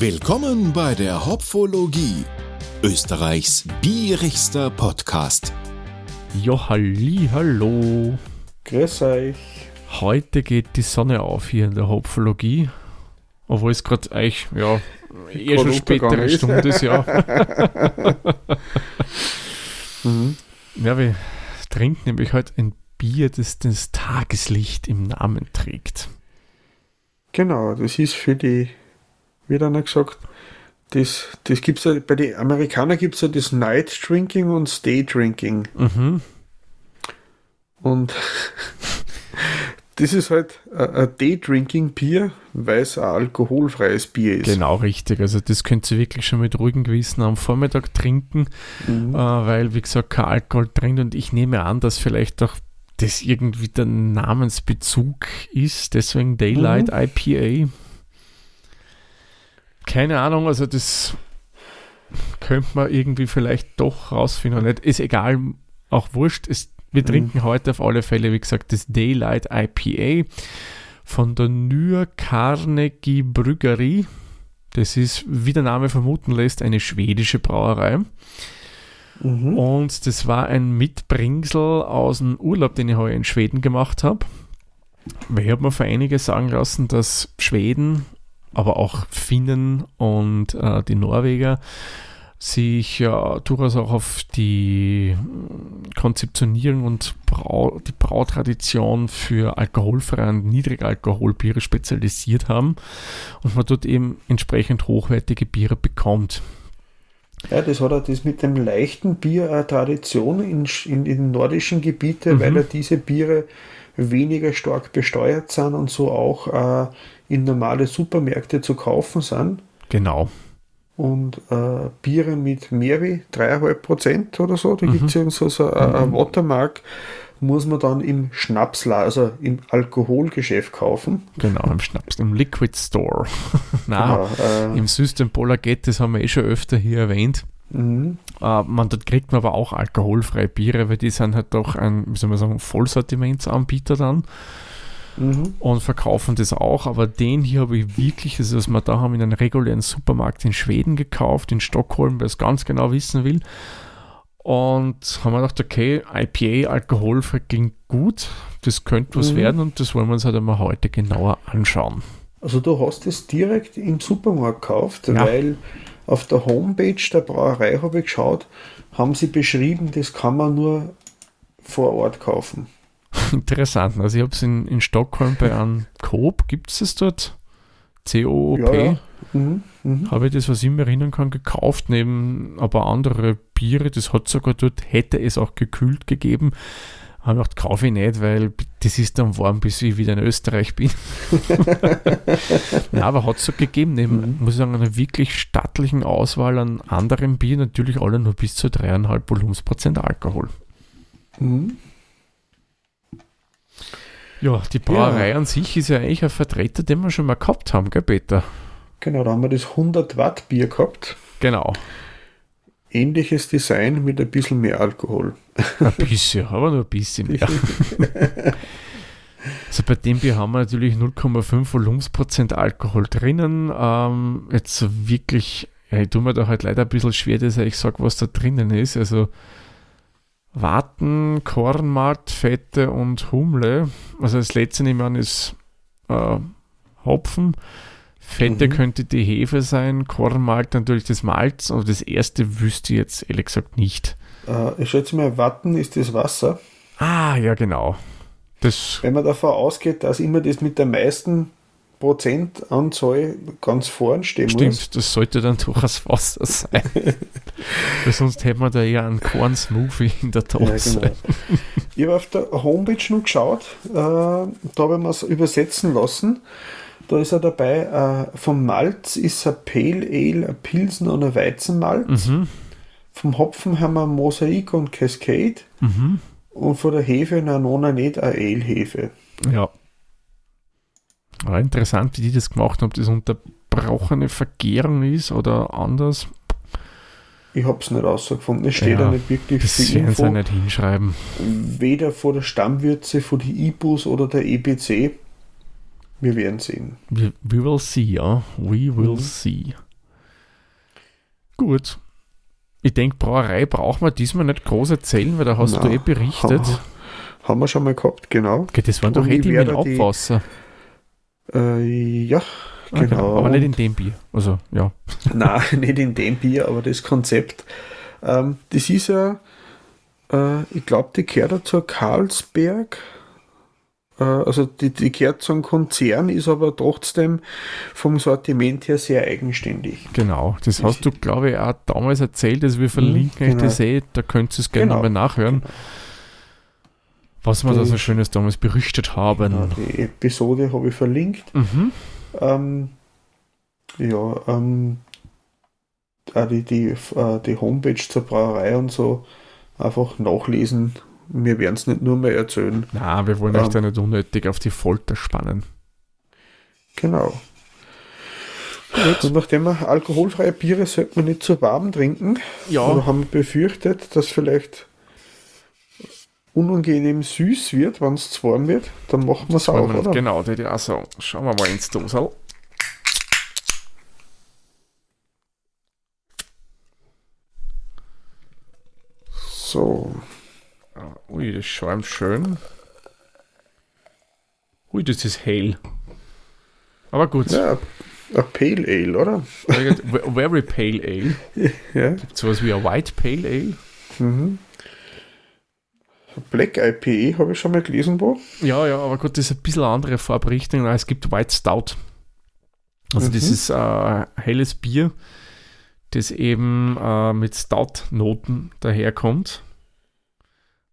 Willkommen bei der Hopfologie, Österreichs bierigster Podcast. Ja, halli, hallo. Grüß euch. Heute geht die Sonne auf hier in der Hopfologie. Obwohl es gerade eigentlich, ja, eh schon spätere ist. Stunde ist, ja. Mhm. ja, wir trinken nämlich heute ein Bier, das das Tageslicht im Namen trägt. Genau, das ist für die, wie dann gesagt, das, das gibt's ja, bei den Amerikanern gibt es ja das Night Drinking und Day Drinking. Mhm. Und das ist halt ein ein Day Drinking Bier, weil es ein alkoholfreies Bier ist. Genau, richtig. Also das könnt ihr wirklich schon mit ruhigem Gewissen am Vormittag trinken, Mhm. äh, weil, wie gesagt, kein Alkohol drin und ich nehme an, dass vielleicht auch das irgendwie der Namensbezug ist, deswegen Daylight IPA. Keine Ahnung, also das könnte man irgendwie vielleicht doch rausfinden. Nicht. Ist egal, auch wurscht. Es, wir Mhm. trinken heute auf alle Fälle, wie gesagt, das Daylight IPA von der Nür Carnegie Brüggerie. Das ist, wie der Name vermuten lässt, eine schwedische Brauerei. Mhm. Und das war ein Mitbringsel aus dem Urlaub, den ich heuer in Schweden gemacht habe. Ich habe mir für einige sagen lassen, dass Schweden, aber auch Finnen und äh, die Norweger sich ja durchaus auch auf die äh, Konzeptionierung und Brau die Brautradition für alkoholfreie und Niedrigalkoholbiere spezialisiert haben und man dort eben entsprechend hochwertige Biere bekommt. Ja, das hat er das mit dem leichten Bier eine Tradition in, in, in den nordischen Gebieten, Mhm. weil ja diese Biere weniger stark besteuert sind und so auch äh, in normale Supermärkte zu kaufen sind. Genau. Und äh, Biere mit mehr wie 3,5 Prozent oder so, da Mhm. gibt es irgend so, so ein, ein Watermark, muss man dann im Schnapsla, also im Alkoholgeschäft kaufen. Genau, im Schnaps, im Liquid Store. Nein, Genau, äh, im System Polar Get, das haben wir eh schon öfter hier erwähnt. mhm. Äh, man, dort kriegt man aber auch alkoholfreie Biere, weil die sind halt doch ein, wie soll man sagen, Vollsortimentsanbieter dann Mhm. und verkaufen das auch. Aber den hier habe ich wirklich, also was wir da haben, in einem regulären Supermarkt in Schweden gekauft, in Stockholm, wer es ganz genau wissen will. Und haben wir gedacht, okay, IPA, alkoholfrei klingt gut, das könnte was Mhm. werden und das wollen wir uns halt einmal heute genauer anschauen. Also du hast es direkt im Supermarkt gekauft, Ja. weil auf der Homepage der Brauerei habe ich geschaut, haben sie beschrieben, das kann man nur vor Ort kaufen. Interessant. Also ich habe es in, in Stockholm bei einem Coop, gibt es das dort? COOP. Ja, ja. Mhm. Mhm. Habe ich das, was ich mir erinnern kann, gekauft, neben aber andere Biere. Das hat sogar dort, hätte es auch gekühlt gegeben. Habe gedacht, kaufe ich nicht, weil das ist dann warm, bis ich wieder in Österreich bin. ja, aber hat es so gegeben, neben, Mhm. muss ich sagen, einer wirklich stattlichen Auswahl an anderen Bieren, natürlich alle nur bis zu 3,5 Volumensprozent Alkohol. Mhm. Ja, die Brauerei an sich ist ja eigentlich ein Vertreter, den wir schon mal gehabt haben, gell, Peter? Genau, da haben wir das 100 Watt Bier gehabt. Genau. Ähnliches Design mit ein bisschen mehr Alkohol. Ein bisschen, aber nur ein bisschen mehr. Also bei dem Bier haben wir natürlich 0,5 Volumensprozent Alkohol drinnen. Ähm, jetzt wirklich, ja, ich tue mir da halt leider ein bisschen schwer, dass ich sage, was da drinnen ist. Also Waten, Kornmalt, Fette und Humle. Also das letzte nehme ich an ist äh, Hopfen. Fette Mhm. könnte die Hefe sein, Kornmalt natürlich das Malz, aber das erste wüsste ich jetzt ehrlich gesagt nicht. Äh, ich schätze mal, Watten ist das Wasser. Ah, ja genau. Das Wenn man davon ausgeht, dass immer das mit der meisten Prozentanzahl ganz vorn stehen Stimmt, muss. das sollte dann durchaus Wasser sein. Weil sonst hätte man da eher einen Korn-Smoothie in der Ja, Dose. genau. Ich habe auf der Homepage noch geschaut, äh, da habe ich mir es übersetzen lassen. Da ist er dabei, äh, vom Malz ist ein Pale Ale, ein Pilsen und ein Weizenmalz. Mhm, Vom Hopfen haben wir Mosaik und Cascade. mhm. Und von der Hefe eine Nona nicht eine Ale-Hefe. Ja. War interessant, wie die das gemacht haben, ob das unterbrochene Vergärung ist oder anders. Ich habe es nicht rausgefunden. Es steht Ja, ja nicht wirklich Das viel werden sie Info. nicht hinschreiben. Weder von der Stammwürze, von die IBUs oder der EBC. Wir werden sehen. We, we will see, ja. We will Mhm. see. Gut. Ich denke, Brauerei braucht man diesmal nicht groß erzählen, weil da hast Na, du eh berichtet. ha- Haben wir schon mal gehabt, genau. Okay, das waren doch eh die mit werde die- Abwasser. Äh, ja, Ah, genau. Aber nicht in dem Bier. Also, ja. Nein, nicht in dem Bier, aber das Konzept. Ähm, das ist ja, äh, ich glaube, die gehört ja zur Carlsberg. Äh, also die, die gehört zum Konzern, ist aber trotzdem vom Sortiment her sehr eigenständig. Genau. Das hast du, glaube ich, auch damals erzählt. Also, wir verlinken euch genau. das eh. Da könnt ihr es gerne Genau. nochmal nachhören. Was wir da so Schönes damals berichtet haben. Genau, die Episode habe ich verlinkt. Mhm. Ähm, ja, ähm, die, die, äh, die Homepage zur Brauerei und so einfach nachlesen. Wir werden es nicht nur mehr erzählen. Na, wir wollen euch Ähm. da nicht unnötig auf die Folter spannen. Genau. Und nachdem wir alkoholfreie Biere sollte man nicht zu warm trinken. Ja. Oder haben wir befürchtet, dass vielleicht unangenehm süß wird, wenn es zu warm wird. Dann machen wir es auf, oder? Genau, die auch sagen. Schauen wir mal ins Dosal. So. Ah, Ui, das schäumt schön. Ui, das ist hell. Aber gut. Ja, ein Pale Ale, oder? Very pale ale. Ja. Gibt sowas wie ein White Pale Ale? Mhm. Black IPA habe ich schon mal gelesen, wo. Ja, ja, aber gut, das ist ein bisschen eine andere Farbrichtung. Es gibt White Stout. Also, das Mhm. ist äh, helles Bier, das eben äh, mit Stout-Noten daherkommt.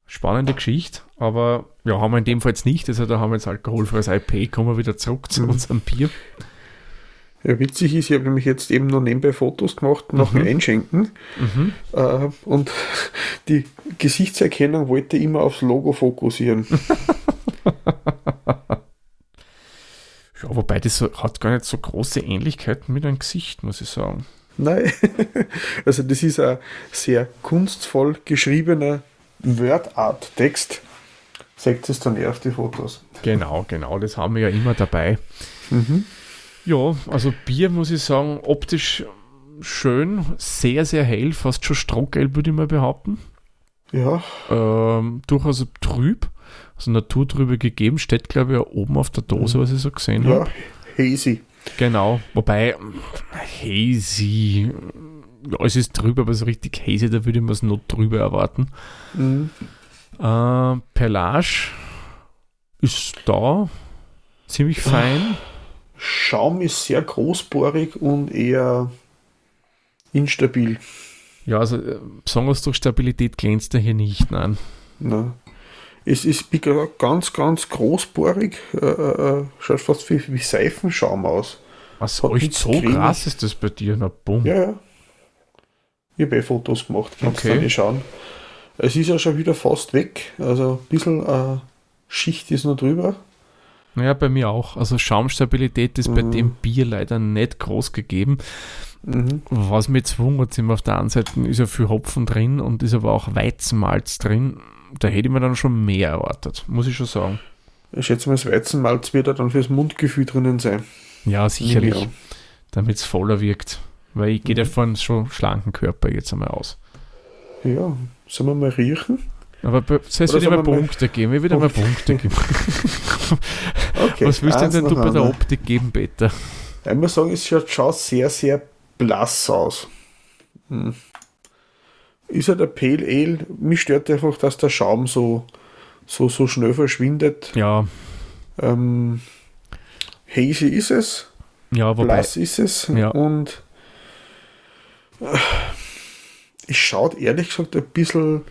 Spannende Geschichte, aber ja, haben wir in dem Fall jetzt nicht. Also, da haben wir jetzt alkoholfreies IP. Kommen wir wieder zurück zu Mhm. unserem Bier. Ja, witzig ist, ich habe nämlich jetzt eben noch nebenbei Fotos gemacht nach Mhm. dem Einschenken. Mhm. Äh, und die Gesichtserkennung wollte immer aufs Logo fokussieren. Ja, wobei das hat gar nicht so große Ähnlichkeiten mit einem Gesicht, muss ich sagen. Nein, also das ist ein sehr kunstvoll geschriebener Word-Art-Text. Seht es dann eher auf die Fotos. Genau, genau, das haben wir ja immer dabei. Mhm. Ja, also Bier muss ich sagen, optisch schön, sehr, sehr hell, fast schon Strohgelb, würde ich mal behaupten. Ja, Ähm, durchaus trüb, also naturtrübe gegeben, steht glaube ich auch oben auf der Dose, was ich so gesehen ja, habe. hazy. Genau, wobei hazy, ja, es ist trüb, aber so richtig hazy, da würde ich mir es noch drüber erwarten. Mhm. Äh, Perlage ist da, ziemlich fein. Schaum ist sehr großbohrig und eher instabil. Ja, also äh, besonders durch Stabilität glänzt er hier nicht, nein. Ne? Es ist ganz, ganz großbohrig. Äh, äh, schaut fast wie, wie Seifenschaum aus. Was Hat echt so cremig. krass ist das bei dir? Na bumm. Ja, ja. Ich habe eh Fotos gemacht, kannst Okay. du schauen. Es ist ja schon wieder fast weg. Also ein bisschen äh, Schicht ist noch drüber. Ja, bei mir auch. Also Schaumstabilität ist bei Mhm. dem Bier leider nicht groß gegeben. Mhm. Was mir jetzt wundert, sind auf der einen Seite ist ja viel Hopfen drin und ist aber auch Weizenmalz drin. Da hätte ich mir dann schon mehr erwartet, muss ich schon sagen. Ich schätze mal, das Weizenmalz wird ja dann fürs Mundgefühl drinnen sein. Ja, sicherlich, damit es voller wirkt. Weil ich Mhm. gehe ja von schon schlanken Körper jetzt einmal aus. Ja, sollen wir mal riechen? Aber es Oder wieder mal Punkte geben? Ich wieder mal Punkte geben. Okay. Was willst du denn du bei der. Optik geben, Peter? Ich muss sagen, es schaut schon sehr, sehr blass aus. Hm. Ist ja der Pale Ale, mich stört einfach, dass der Schaum so, so, so schnell verschwindet. Ja, Ähm, hazy ist es, ja, wobei. blass ist es Ja. und äh, es schaut ehrlich gesagt ein bisschen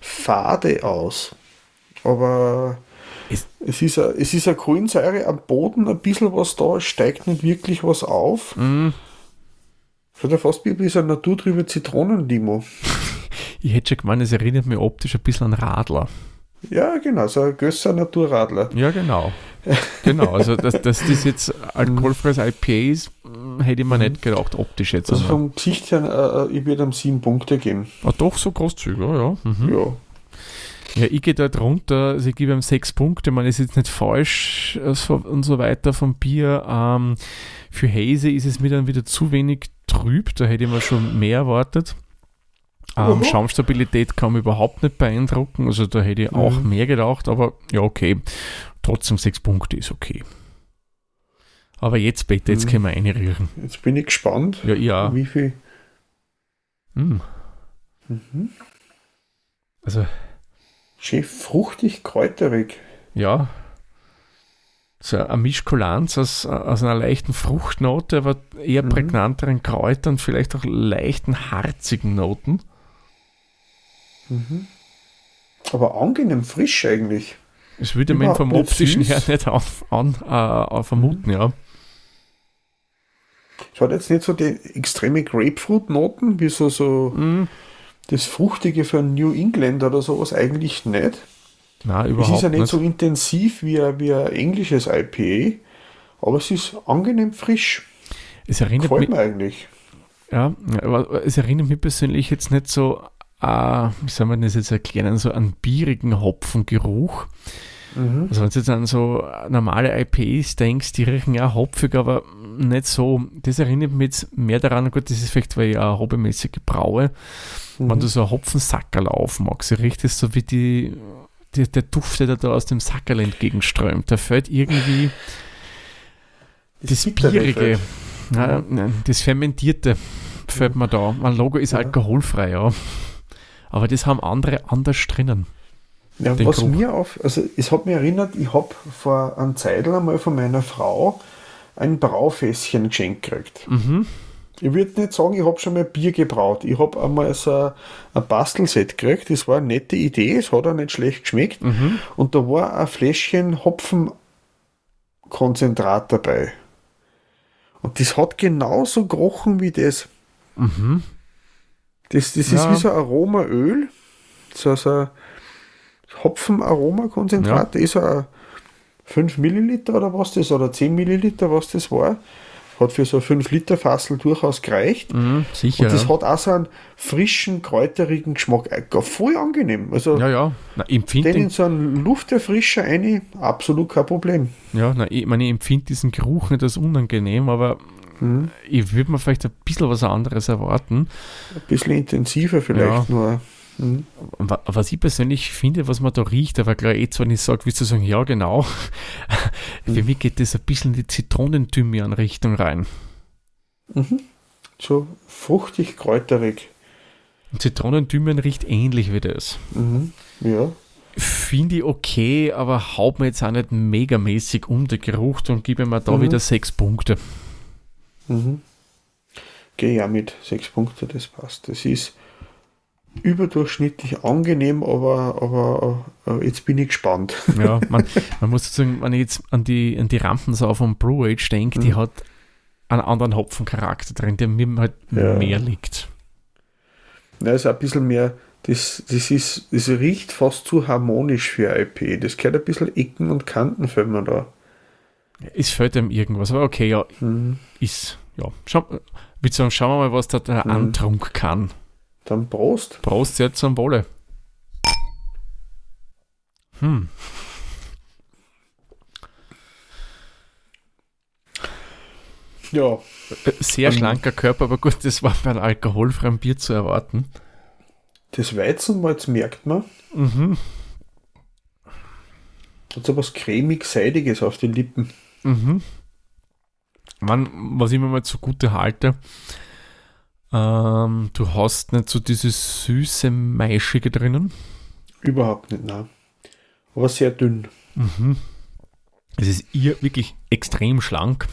fade aus. Aber Ist- es ist, a, es ist eine Kohlensäure am Boden, ein bisschen was da, es steigt nicht wirklich was auf. Mm, Schaut ja fast wie ein bisschen naturtrübe Zitronenlimo. ich hätte schon gemeint, es erinnert mich optisch ein bisschen an Radler. Ja, genau, so ein Gösser Naturradler. Ja, genau. genau, also dass, dass das jetzt alkoholfreies IPA ist, mm, hätte ich mir nicht gedacht, optisch jetzt. Also vom Gesicht her, äh, ich würde ihm sieben Punkte geben. Ah, doch, so großzügig. Ja, mhm. Ja. Ja ich gehe dort runter, also ich gebe ihm sechs Punkte, man ist jetzt nicht falsch äh, und so weiter vom Bier. Ähm, für Haze ist es mir dann wieder zu wenig trüb, da hätte ich mir schon mehr erwartet. Ähm. Schaumstabilität kann mich überhaupt nicht beeindrucken, also da hätte ich auch Mhm. mehr gedacht, aber ja, okay. Trotzdem sechs Punkte ist okay. Aber jetzt bitte, jetzt Mhm. können wir einrühren. Jetzt bin ich gespannt, Ja, ja. wie viel. Mm, Mhm. also, Schön fruchtig, kräuterig. ja. So eine Mischkulanz aus, aus einer leichten Fruchtnote, aber eher Mhm. prägnanteren Kräutern, vielleicht auch leichten, harzigen Noten. Mhm. Aber angenehm frisch eigentlich. Das würde man vom nicht optischen süß. her nicht auf, an, äh, vermuten, ja. Es hat jetzt nicht so die extreme Grapefruit-Noten, wie so, so Mm, das Fruchtige für ein New England oder sowas eigentlich nicht. nein, Es überhaupt ist ja nicht, nicht. so intensiv wie ein, wie ein englisches IPA, aber es ist angenehm frisch. es, erinnert Gefällt mich, eigentlich. ja, es erinnert mich persönlich jetzt nicht so, äh, wie soll man das jetzt erklären, so einen bierigen Hopfengeruch. Mhm. Also wenn du jetzt an so normale IPAs denkst, die riechen ja hopfig, aber nicht so. Das erinnert mich jetzt mehr daran, gut, das ist vielleicht, weil ich ja hobbymäßig braue, Mhm. wenn du so einen Hopfensackerl aufmachst, riecht es so wie die, die, der Duft, der da aus dem Sackerl entgegenströmt. Da fällt irgendwie das, Bittere Bierige, ja, nein, das Fermentierte fällt mir da. Mein Logo ist Ja. alkoholfrei, ja. Aber das haben andere anders drinnen. Ja, was Geruch. mir auf, also es hat mich erinnert, ich habe vor einem Zeitl einmal von meiner Frau ein Braufässchen geschenkt gekriegt. Mhm. Ich würde nicht sagen, ich habe schon mal Bier gebraut. Ich habe einmal so ein, Bastelset gekriegt. Das war eine nette Idee, es hat auch nicht schlecht geschmeckt. Mhm. Und da war ein Fläschchen Hopfenkonzentrat dabei. Und das hat genauso gerochen wie das. Mhm. Das, das ist Ja. wie so ein Aromaöl. So, so Hopfenaromakonzentrat. Das ist ein 5 Milliliter oder was das, oder 10 Milliliter, was das war. Hat für so ein 5 Liter Fassel durchaus gereicht. Mhm. Sicher. Und das ja. hat auch so einen frischen, kräuterigen Geschmack. Äh, Voll angenehm. Also Ja, ja. Na, ich empfinde den in so einen Lufterfrischer rein, absolut kein Problem. ja, na, ich, meine, ich empfinde diesen Geruch nicht als unangenehm, aber Mhm. ich würde mir vielleicht ein bisschen was anderes erwarten. Ein bisschen intensiver vielleicht Ja. nur. Mhm. Wa- Was ich persönlich finde, was man da riecht, aber klar, jetzt, wenn ich sage, willst du sagen, ja, genau. Für mich geht das ein bisschen in die Zitronenthymian-Richtung rein. Mhm. So fruchtig, kräuterig. Und Zitronenthymian riecht ähnlich wie das. Mhm. Ja. Finde ich okay, aber haut mir jetzt auch nicht megamäßig um der Geruch und gebe mir da Mhm. wieder sechs Punkte. Mhm. Gehe ja mit sechs Punkte, das passt. Das ist überdurchschnittlich angenehm, aber, aber äh, jetzt bin ich gespannt. Ja, man, man muss sagen, wenn ich jetzt an die, an die Rampensau von Brew Age denke, die Mhm. hat einen anderen Hopfencharakter drin, der mir halt Ja. mehr liegt. Ja, ist ein bisschen mehr, das, das ist, das riecht fast zu harmonisch für IP. Das gehört ein bisschen Ecken und Kanten für mir da. Es fällt einem irgendwas, aber okay, ja, Mhm. ist, ja. Schau, würde sagen, schauen wir mal, was da der Mhm. Antrunk kann. Dann Prost. Prost jetzt zum Wohle. Hm. Ja, Äh, Sehr Ähm. schlanker Körper, aber gut, das war bei einem alkoholfreien Bier zu erwarten. das Weizenmalz merkt man. Mhm. Hat so was cremig-seidiges auf den Lippen. Mhm. Man, was ich mir mal zugute halte, ähm, du hast nicht so dieses süße Maischige drinnen. Überhaupt nicht, nein. Aber sehr dünn. Mhm. Es ist ihr wirklich extrem schlank.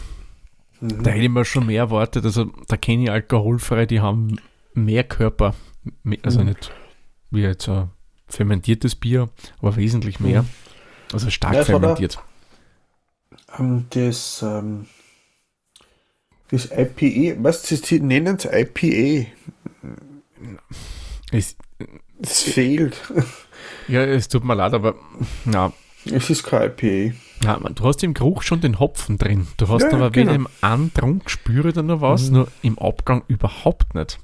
Mhm. Da hätte ich mir schon mehr erwartet. Also da kenne ich alkoholfrei, die haben mehr Körper. Also Mhm. nicht wie jetzt ein fermentiertes Bier, aber wesentlich mehr. Mhm. Also stark Ja, fermentiert. Ähm, das, ähm, das IPA, was sie nennen es IPA. Es, Es fehlt. ja, es tut mir leid, aber na, Es ist kein IPA. Ja, man, du hast im Geruch schon den Hopfen drin. Du hast Ja, aber genau. weder im Antrunk spüre da noch was, Mhm. nur im Abgang überhaupt nicht.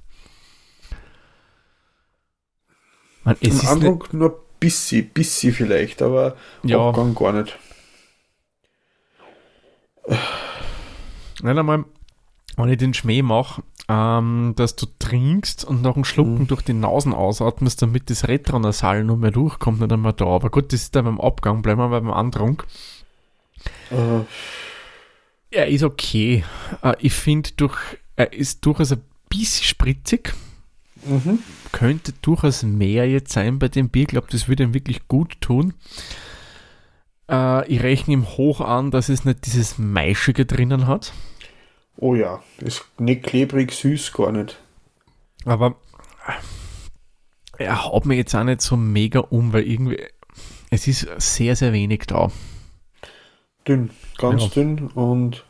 Man, es Im Andruck nur bissi, bissi vielleicht, aber ja, Abgang gar nicht. nicht einmal, wenn ich den Schmäh mache, ähm, dass du trinkst und nach einem Schlucken Mhm. durch die Nasen ausatmest, damit das Retronasal nur mehr durchkommt, nicht einmal da. Aber gut, das ist dann beim Abgang, bleiben wir beim Antrunk. Äh, Er ist okay. Äh, ich finde, durch, er ist durchaus ein bisschen spritzig. mhm. Könnte durchaus mehr jetzt sein bei dem Bier. Ich glaube, das würde ihm wirklich gut tun. Äh, ich rechne ihm hoch an, dass es nicht dieses Maischige drinnen hat. Oh ja, ist nicht klebrig, süß, gar nicht. Aber er haut mir jetzt auch nicht so mega um, weil irgendwie es ist sehr, sehr wenig da. Dünn, ganz Ja. dünn und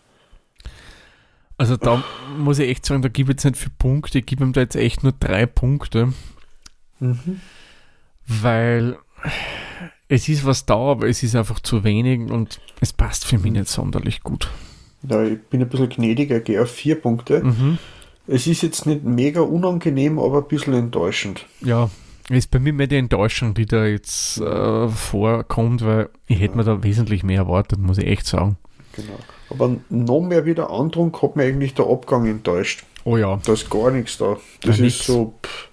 Also da muss ich echt sagen, da ich jetzt nicht viele Punkte, ich gebe ihm da jetzt echt nur drei Punkte, mhm. weil es ist was da, aber es ist einfach zu wenig und es passt für mich nicht sonderlich gut. Ja, ich bin ein bisschen gnädiger, gehe auf vier Punkte. Mhm. Es ist jetzt nicht mega unangenehm, aber ein bisschen enttäuschend. Ja, ist bei mir mehr die Enttäuschung, die da jetzt äh, vorkommt, weil ich hätte mir da wesentlich mehr erwartet, muss ich echt sagen. Genau. Aber noch mehr wie der Andrunk hat mir eigentlich der Abgang enttäuscht. Oh ja. Da ist gar nichts da. Das Ja, ist nix. so pff,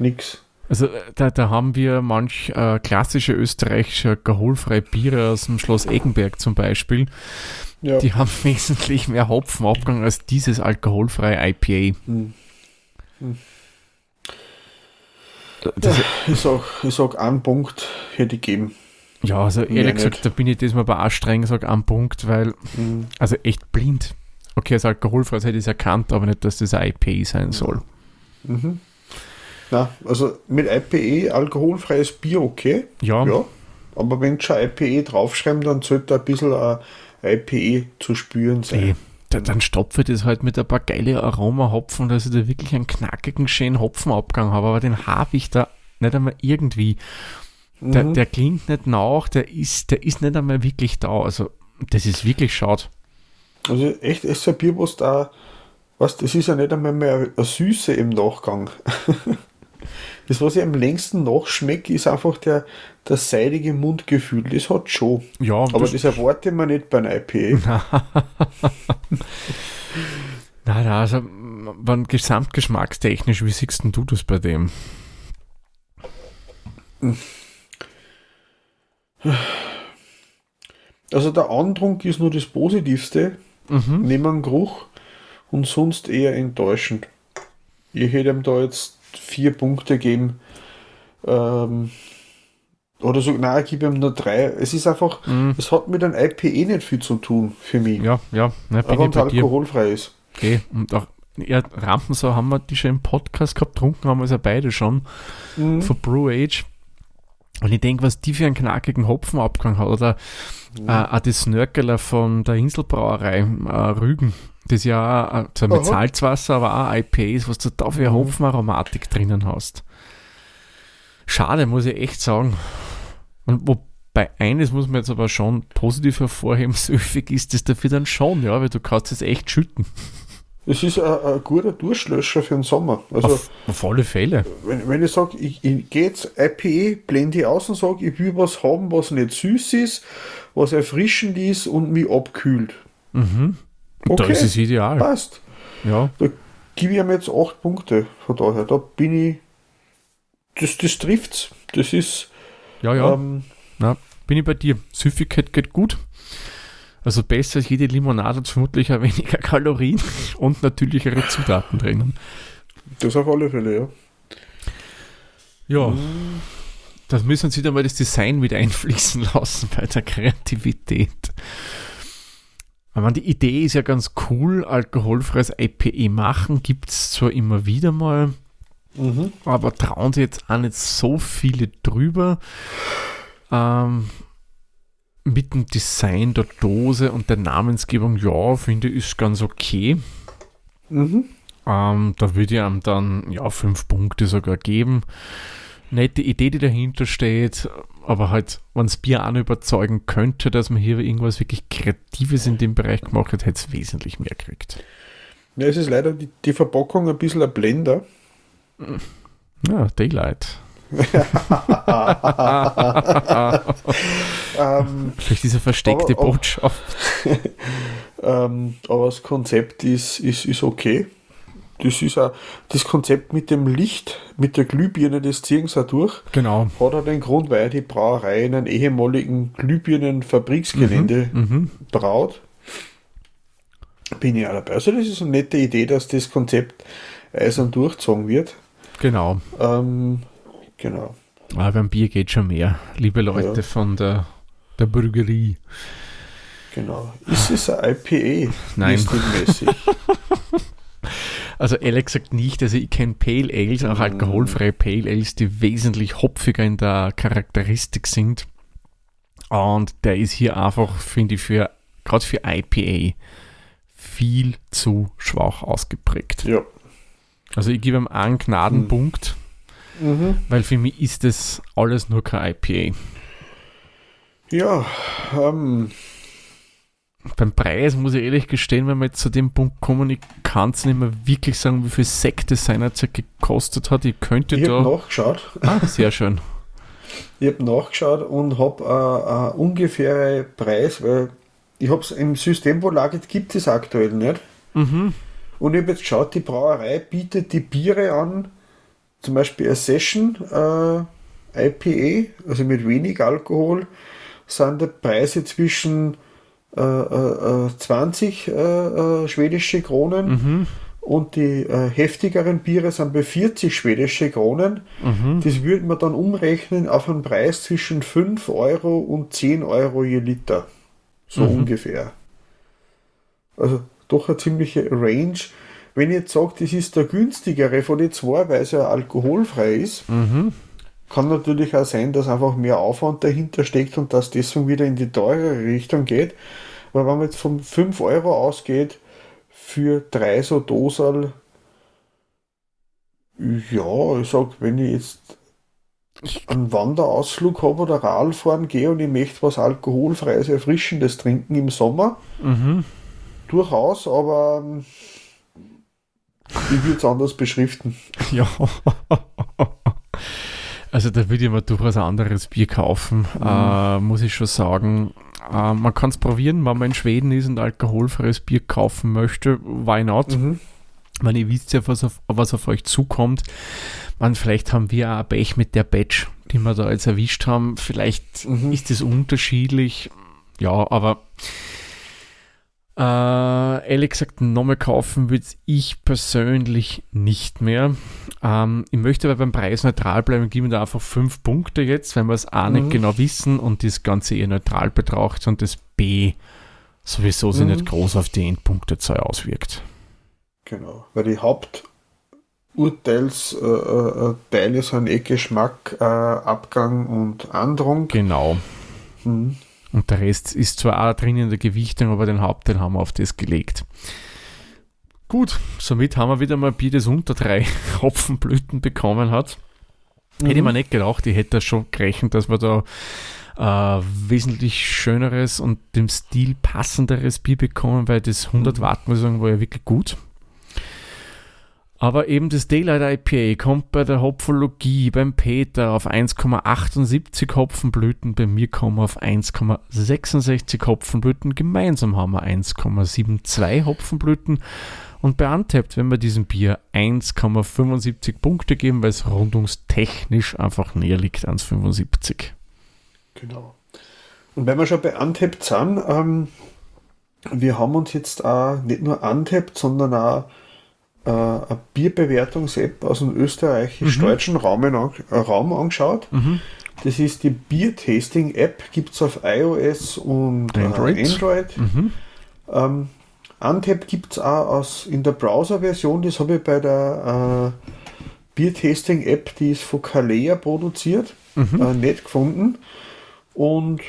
nix. Also äh, da, da haben wir manch äh, klassische österreichische alkoholfreie Biere aus dem Schloss Eggenberg zum Beispiel. Ja. Die haben wesentlich mehr Hopfenabgang als dieses alkoholfreie IPA. Hm. Das, Ich sag, ich sag einen Punkt hätte ich gegeben. ja, also ehrlich gesagt, nicht. da bin ich diesmal aber auch streng, sage einen Punkt, weil, Hm. also echt blind. Okay, als alkoholfreies hätte ich es erkannt, aber nicht, dass das ein IPA sein soll. Mhm. Na, also mit IPE alkoholfreies Bier okay. Ja, Ja. Aber wenn schon IPE draufschreiben, dann sollte ein bisschen ein IPE zu spüren sein. eh, da, dann stopfe ich das halt mit ein paar geile Aromahopfen, dass ich da wirklich einen knackigen, schönen Hopfenabgang habe, aber den habe ich da nicht einmal irgendwie. Der, Mhm. der klingt nicht nach, der ist, der ist nicht einmal wirklich da. Also, das ist wirklich schade. Also echt, es ist ein Bier, was da, was, das ist ja nicht einmal mehr eine Süße im Nachgang. Das, was ich am längsten nachschmecke, ist einfach der, das seidige Mundgefühl. Das hat schon. Ja, Aber das, das erwarte mir nicht bei einem IPA. nein, nein, also, wann gesamtgeschmackstechnisch, wie siehst du das bei dem? Also der Antrunk ist nur das Positivste, Mhm. neben dem Geruch und sonst eher enttäuschend. Ich hätte ihm da jetzt vier Punkte gegeben. Ähm, oder so, nein, ich gebe ihm nur drei. Es ist einfach, Mhm. es hat mit einem IPE nicht viel zu tun für mich. Ja, ja, ne, bin aber ich alkoholfrei ist. Okay. Und auch, ja, Rampensau haben wir die schon im Podcast gehabt, trunken haben wir es ja beide schon. Mhm. von Brew Age. Und ich denke, was die für einen knackigen Hopfenabgang hat, oder äh, auch das Snörkeler von der Inselbrauerei äh, Rügen, das ja äh, zwar mit Aha. Salzwasser, aber auch IPAs, was du da für Mhm. Hopfenaromatik drinnen hast. Schade, muss ich echt sagen. Und wobei eines muss man jetzt aber schon positiv hervorheben, süffig ist das dafür dann schon, ja, weil du kannst es echt schütten. Es ist ein, ein guter Durchlöscher für den Sommer. Also, auf, auf alle Fälle. wenn, wenn ich sage, ich, ich gehe jetzt IPE, blende ich aus und sage, ich will was haben, was nicht süß ist, was erfrischend ist und mich abkühlt. Mhm. Da Okay. ist es ideal. Passt. Ja. Da gebe ich ihm jetzt 8 Punkte. Von daher, da bin ich. Das, das trifft's. Das ist. Ja, ja. Ähm, Na, bin ich bei dir. Süffigkeit geht gut. Also besser als jede Limonade hat vermutlich auch weniger Kalorien und natürlichere Zutaten drinnen. das auf alle Fälle, ja. Ja, das müssen Sie dann mal das Design wieder einfließen lassen bei der Kreativität. Aber die Idee ist ja ganz cool, alkoholfreies IPE machen, gibt es zwar immer wieder mal, Mhm. aber trauen sie jetzt auch nicht so viele drüber. Ähm, mit dem Design der Dose und der Namensgebung, ja, finde ich, ist ganz okay. Mhm. Ähm, da würde ich ihm dann ja fünf Punkte sogar geben. Nette Idee, die dahinter steht, aber halt, wenn das Bier auch noch überzeugen könnte, dass man hier irgendwas wirklich Kreatives in dem Bereich gemacht hat, hätte es wesentlich mehr gekriegt. Ja, es ist leider die, die Verpackung ein bisschen ein Blender. Ja, Daylight. ähm, Vielleicht diese versteckte aber- Botschaft. ähm, aber das Konzept ist, ist, ist okay. Das ist auch das Konzept mit dem Licht, mit der Glühbirne, das ziehen sie auch durch. Genau. Hat auch den Grund, weil die Brauerei in einem ehemaligen Glühbirnenfabriksgelände Mhm. braut. Bin ich auch dabei. Also das ist eine nette Idee, dass das Konzept eisern durchgezogen wird. Genau. Ähm, genau. Aber beim Bier geht schon mehr. Liebe Leute Ja. von der, der Brüggerie. Genau. Ist es ein IPA? Nein. Stilmäßig? Also Alex sagt nicht, also ich kenne Pale Ales, auch alkoholfreie Pale Ales, die wesentlich hopfiger in der Charakteristik sind. Und der ist hier einfach, finde ich, für gerade für IPA viel zu schwach ausgeprägt. ja. Also ich gebe ihm einen Gnadenpunkt, Mhm. weil für mich ist das alles nur kein IPA. Ja, ähm, Beim Preis muss ich ehrlich gestehen, wenn wir jetzt zu dem Punkt kommen, ich kann es nicht mehr wirklich sagen, wie viel Sekt das seinerzeit gekostet hat. Ich könnte ich habe da. nachgeschaut. Ah, sehr schön. Ich habe nachgeschaut und habe äh, einen ungefähren Preis, weil ich habe es im Systemverlag gibt es aktuell nicht. Mhm. Und ich habe jetzt geschaut, die Brauerei bietet die Biere an, zum Beispiel eine Session äh, IPA, also mit wenig Alkohol, sind die Preise zwischen äh, äh, äh, 20 äh, äh, schwedische Kronen Mhm. und die äh, heftigeren Biere sind bei 40 schwedische Kronen. Mhm. Das würde man dann umrechnen auf einen Preis zwischen 5 Euro und 10 Euro je Liter. So Mhm. ungefähr. Also doch eine ziemliche Range. Wenn ich jetzt sage, das ist der günstigere von den zwei, weil es ja alkoholfrei ist, Mhm. Kann natürlich auch sein, dass einfach mehr Aufwand dahinter steckt und dass deswegen wieder in die teurere Richtung geht. Aber wenn man jetzt von 5 Euro ausgeht, für drei so Dosal, ja, ich sag, wenn ich jetzt einen Wanderausflug habe oder Radfahren gehe und ich möchte was alkoholfreies, erfrischendes trinken im Sommer, Mhm. durchaus, aber ähm, ich würde es anders beschriften. Ja. Also da würde ich mir durchaus ein anderes Bier kaufen, äh, muss ich schon sagen. Äh, man kann es probieren, wenn man in Schweden ist und alkoholfreies Bier kaufen möchte. Why not? Mhm. Wenn ihr wisst ja, was auf, was auf euch zukommt. Man, vielleicht haben wir auch ein Pech mit der Batch, die wir da jetzt erwischt haben. Vielleicht Mhm. ist es unterschiedlich. Ja, aber äh, ehrlich gesagt, nochmal kaufen würde ich persönlich nicht mehr. Ähm, ich möchte aber beim Preis neutral bleiben, geben da einfach fünf Punkte jetzt, wenn wir es A Mhm. nicht genau wissen und das Ganze eher neutral betrachtet und das B sowieso sich Mhm. nicht groß auf die Endpunktezahl auswirkt. Genau, weil die Haupturteilsteile äh, Teile sind eh Geschmack, äh, Abgang und Andrung. Genau. Mhm. Und der Rest ist zwar auch drin in der Gewichtung, aber den Hauptteil haben wir auf das gelegt. Gut, somit haben wir wieder mal ein Bier, das unter drei Hopfenblüten bekommen hat. Hätte ich Mhm. mir nicht gedacht, ich hätte da schon gerechnet, dass wir da äh, wesentlich schöneres und dem Stil passenderes Bier bekommen, weil das 100 Mhm. Watt, muss ich sagen, war ja wirklich gut. Aber eben das Daylight IPA kommt bei der Hopfologie beim Peter auf 1,78 Hopfenblüten, bei mir kommen auf 1,66 Hopfenblüten, gemeinsam haben wir 1,72 Hopfenblüten und bei Untapped, wenn wir diesem Bier 1,75 Punkte geben, weil es rundungstechnisch einfach näher liegt, 1,75. Genau. Und wenn wir schon bei Untapped sind, ähm, wir haben uns jetzt auch nicht nur Untapped, sondern auch äh, eine Bierbewertungs-App aus dem österreichisch-deutschen Raum, an, äh, Raum angeschaut. Mhm. Das ist die Bier-Tasting-App, gibt es auf iOS und Android. Äh, Android. Mhm. Ähm, Untap gibt es auch aus, in der Browser-Version, das habe ich bei der äh, Bier-Tasting-App, die ist von Kalea produziert, Mhm. äh, nicht gefunden. Und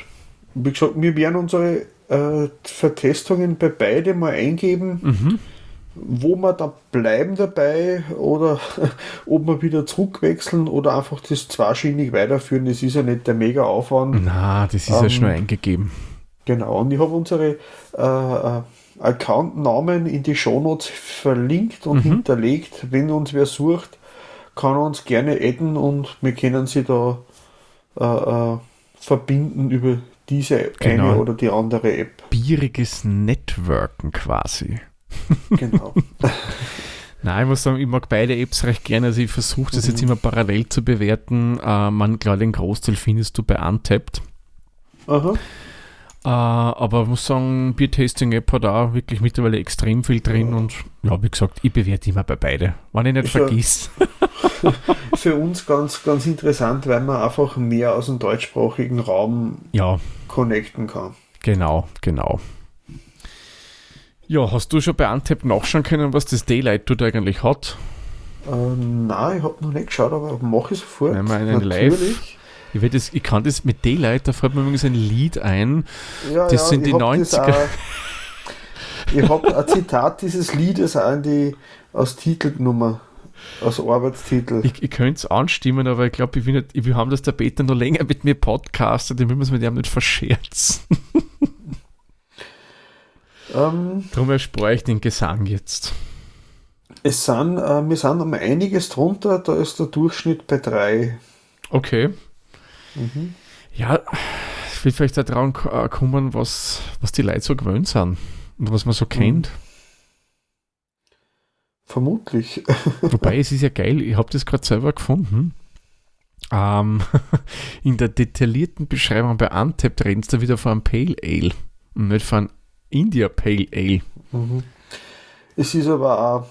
wie gesagt, wir werden unsere äh, Vertestungen bei beide mal eingeben, Mhm. Wo wir da bleiben dabei oder ob wir wieder zurückwechseln oder einfach das zweischienig weiterführen. Das ist ja nicht der mega Aufwand. Na, das ist ja Ähm, schnell eingegeben. Genau, und ich habe unsere äh, äh, Accountnamen in die Shownotes verlinkt und Mhm. hinterlegt. Wenn uns wer sucht, kann er uns gerne adden und wir können sie da äh, äh, verbinden über diese Genau. eine oder die andere App. Bieriges Networken quasi. Genau. Nein, ich muss sagen, ich mag beide Apps recht gerne. Also ich versuche das mhm. jetzt immer parallel zu bewerten. Äh, man, klar, den Großteil findest du bei Untapped. Aha. Äh, aber ich muss sagen, Beer Tasting App hat auch wirklich mittlerweile extrem viel drin ja. und ja, wie gesagt, ich bewerte immer bei beide, wenn ich nicht vergiss. Für uns ganz, ganz interessant, weil man einfach mehr aus dem deutschsprachigen Raum ja. connecten kann. Genau, genau. Ja, hast du schon bei Antep nachschauen können, was das Daylight dort eigentlich hat? Äh, nein, ich habe noch nicht geschaut, aber mache ich sofort. Wenn man einen Live ich, das, ich kann das mit Daylight, da fällt mir übrigens ein Lied ein. Ja, das ja, sind die 90er. ich habe ein Zitat dieses Liedes auch die, als Titelnummer, als Arbeitstitel. Ich, ich könnte es anstimmen, aber ich glaube, wir haben das der Peter noch länger mit mir podcastet, den müssen wir es mit dem nicht verscherzen. Ähm, Darum erspare ich den Gesang jetzt. Es sind, äh, wir sind um einiges drunter, da ist der Durchschnitt bei drei. Okay. Mhm. Ja, ich will vielleicht daran äh, kommen, was, was die Leute so gewöhnt sind und was man so mhm. kennt. Vermutlich. Wobei, es ist ja geil, ich habe das gerade selber gefunden. Ähm, in der detaillierten Beschreibung bei Untapped reden da wieder von einem Pale Ale und nicht von India Pale Ale. Mhm. Es ist aber auch,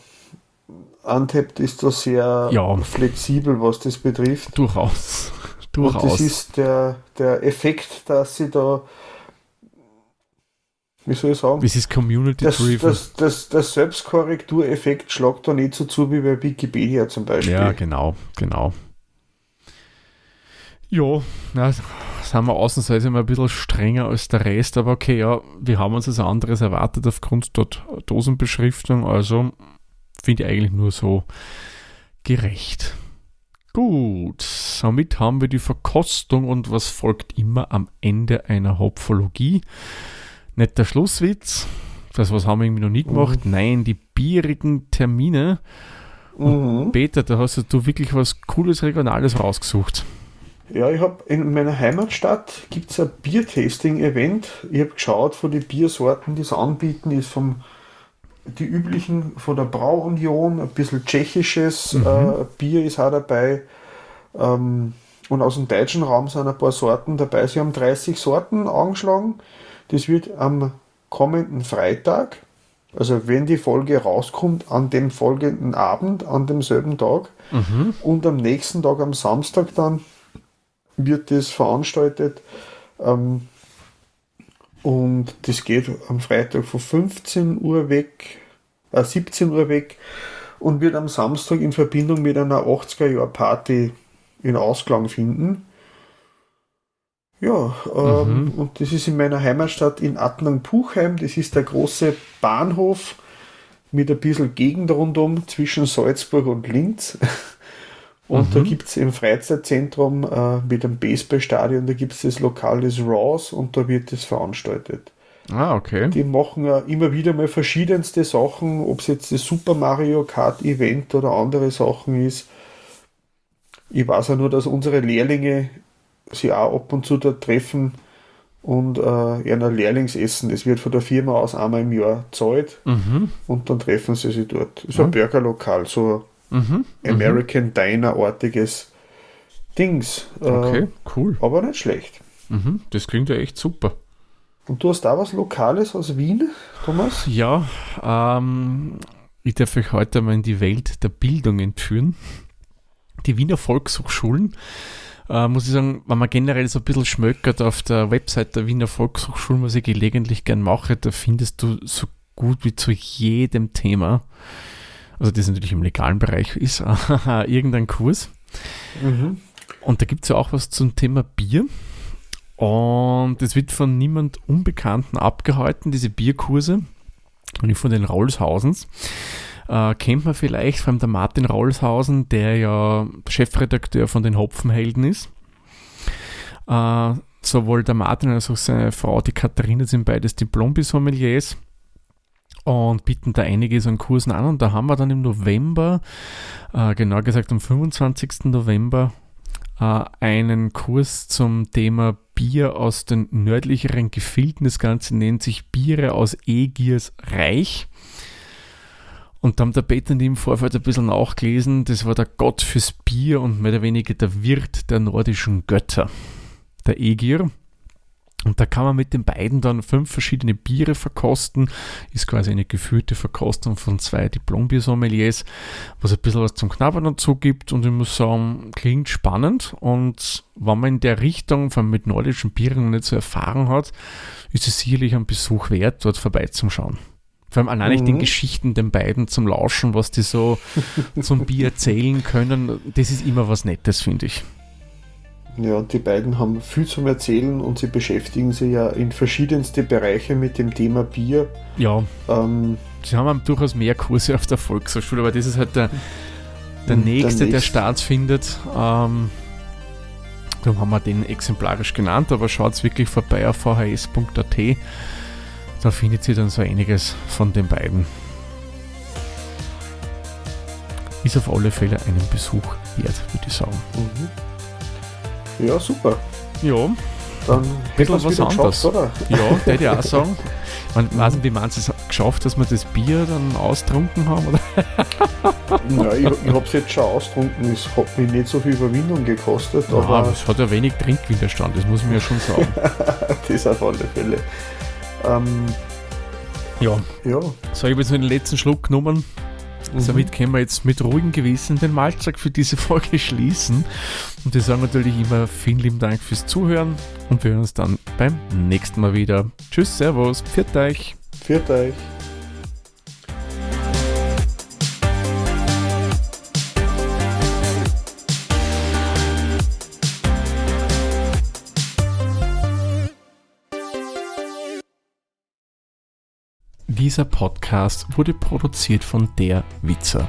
Untapped ist da sehr ja. flexibel, was das betrifft. Durchaus. Durchaus. Und das ist der, der Effekt, dass sie da, wie soll ich sagen, das ist Community das, das, das, der Selbstkorrektureffekt schlagt da nicht so zu wie bei Wikipedia zum Beispiel. Ja, genau, genau. Ja, na, sind wir ausnahmsweise mal ein bisschen strenger als der Rest, aber okay, ja, wir haben uns was anderes erwartet aufgrund der Dosenbeschriftung, also finde ich eigentlich nur so gerecht. Gut, somit haben wir die Verkostung und was folgt immer am Ende einer Hopfologie. Nicht der Schlusswitz, das was haben wir irgendwie noch nie gemacht, mhm. nein, die bierigen Termine. Mhm. Peter, da hast du wirklich was Cooles, Regionales rausgesucht. Ja, ich habe in meiner Heimatstadt gibt es ein Biertasting-Event. Ich habe geschaut von den Biersorten, die es anbieten, ist vom die üblichen von der Brauunion, ein bisschen tschechisches mhm. äh, Bier ist auch dabei. Ähm, und aus dem deutschen Raum sind ein paar Sorten dabei. Sie haben 30 Sorten angeschlagen. Das wird am kommenden Freitag, also wenn die Folge rauskommt, an dem folgenden Abend, an demselben Tag. Mhm. Und am nächsten Tag, am Samstag dann, wird das veranstaltet. Ähm, und das geht am Freitag von 15 Uhr weg, äh 17 Uhr weg und wird am Samstag in Verbindung mit einer 80er-Jahr-Party in Ausklang finden. Ja, ähm, mhm. und das ist in meiner Heimatstadt in Attnang-Puchheim. Das ist der große Bahnhof mit ein bisschen Gegend rundum zwischen Salzburg und Linz. Und mhm. da gibt es im Freizeitzentrum äh, mit dem Baseballstadion, da gibt es das Lokal des Raws und da wird das veranstaltet. Ah, okay. Die machen ja immer wieder mal verschiedenste Sachen, ob es jetzt das Super Mario Kart Event oder andere Sachen ist. Ich weiß ja nur, dass unsere Lehrlinge sich auch ab und zu da treffen und äh, ein Lehrlingsessen, das wird von der Firma aus einmal im Jahr zahlt mhm. und dann treffen sie sich dort. Ist ein Burgerlokal, so Mhm. American. Diner-artiges Dings. Äh, okay, cool. Aber nicht schlecht. Mhm. Das klingt ja echt super. Und du hast da was Lokales aus Wien, Thomas? Ja, ähm, ich darf euch heute mal in die Welt der Bildung entführen. Die Wiener Volkshochschulen, äh, muss ich sagen, wenn man generell so ein bisschen schmöckert auf der Website der Wiener Volkshochschulen, was ich gelegentlich gern mache, da findest du so gut wie zu jedem Thema also das natürlich im legalen Bereich ist, irgendein Kurs. Mhm. Und da gibt es ja auch was zum Thema Bier. Und es wird von niemand Unbekannten abgehalten, diese Bierkurse. Und von den Rollshausens. Äh, kennt man vielleicht, vor allem der Martin Rollshausen, der ja Chefredakteur von den Hopfenhelden ist. Äh, sowohl der Martin als auch seine Frau, die Katharina, sind beides Diplom-Sommeliers und bieten da einiges an Kursen an. Und da haben wir dann im November, äh, genau gesagt am 25. November, äh, einen Kurs zum Thema Bier aus den nördlicheren Gefilden. Das Ganze nennt sich Biere aus Egiers Reich. Und da haben der Peter und die im Vorfeld ein bisschen nachgelesen, das war der Gott fürs Bier und mehr oder weniger der Wirt der nordischen Götter, der Egir. Und da kann man mit den beiden dann fünf verschiedene Biere verkosten. Ist quasi eine geführte Verkostung von zwei Diplom-Bier-Sommeliers, was ein bisschen was zum Knabbern dazu gibt. Und ich muss sagen, klingt spannend. Und wenn man in der Richtung von mit nordischen Bieren noch nicht so Erfahrung hat, ist es sicherlich ein Besuch wert, dort vorbeizuschauen. Vor allem allein mhm. den Geschichten den beiden zum Lauschen, was die so zum Bier erzählen können, das ist immer was Nettes, finde ich. Ja, die beiden haben viel zum Erzählen und sie beschäftigen sich ja in verschiedenste Bereiche mit dem Thema Bier. Ja. Ähm, sie haben durchaus mehr Kurse auf der Volkshochschule, aber das ist halt der, der, nächste, der, der stattfindet. Ähm, darum haben wir den exemplarisch genannt, aber schaut wirklich vorbei auf vhs.at. Da findet ihr dann so einiges von den beiden. Ist auf alle Fälle einen Besuch wert, würde ich sagen. Mhm. Ja, super. Ja. Dann hätten wir was anderes. oder? Ja, würde ich auch sagen. Man weiß nicht, wie man es geschafft, dass wir das Bier dann austrunken haben, oder? ja, ich, ich habe es jetzt schon austrunken. Es hat mich nicht so viel Überwindung gekostet. Ja, aber es hat ja wenig Trinkwiderstand, das muss man ja schon sagen. das auf alle Fälle. Ähm, ja. ja. So, ich habe jetzt nur den letzten Schluck genommen. Mhm. Somit können wir jetzt mit ruhigem Gewissen den Malzsack für diese Folge schließen. Und wir sagen natürlich immer vielen lieben Dank fürs Zuhören und wir hören uns dann beim nächsten Mal wieder. Tschüss, Servus, pfiat euch. Pfiat euch. Dieser Podcast wurde produziert von der Witzer.